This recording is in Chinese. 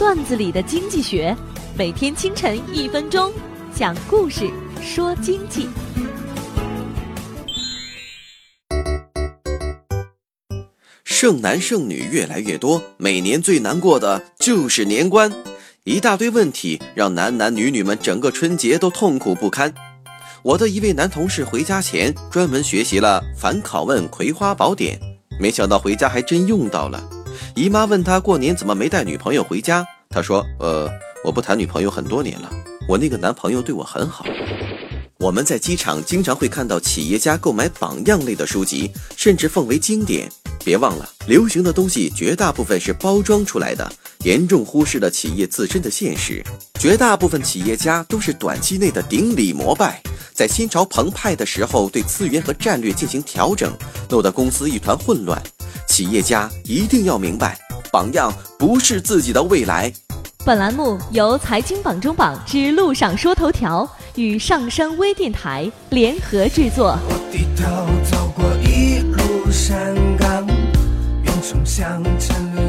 段子里的经济学，每天清晨一分钟，讲故事说经济。剩男剩女越来越多，每年最难过的就是年关，一大堆问题让男男女女们整个春节都痛苦不堪。我的一位男同事回家前专门学习了反拷问《葵花宝典》，没想到回家还真用到了。姨妈问他过年怎么没带女朋友回家，他说：“呃，我不谈女朋友很多年了，我那个男朋友对我很好。”我们在机场经常会看到企业家购买榜样类的书籍，甚至奉为经典。别忘了，流行的东西绝大部分是包装出来的，严重忽视了企业自身的现实。绝大部分企业家都是短期内的顶礼膜拜，在心潮澎湃的时候对资源和战略进行调整，弄得公司一团混乱。企业家一定要明白，榜样不是自己的未来。本栏目由财经榜中榜之路上说头条与上升微电台联合制作。我低头走过一路山岗，向沉沦。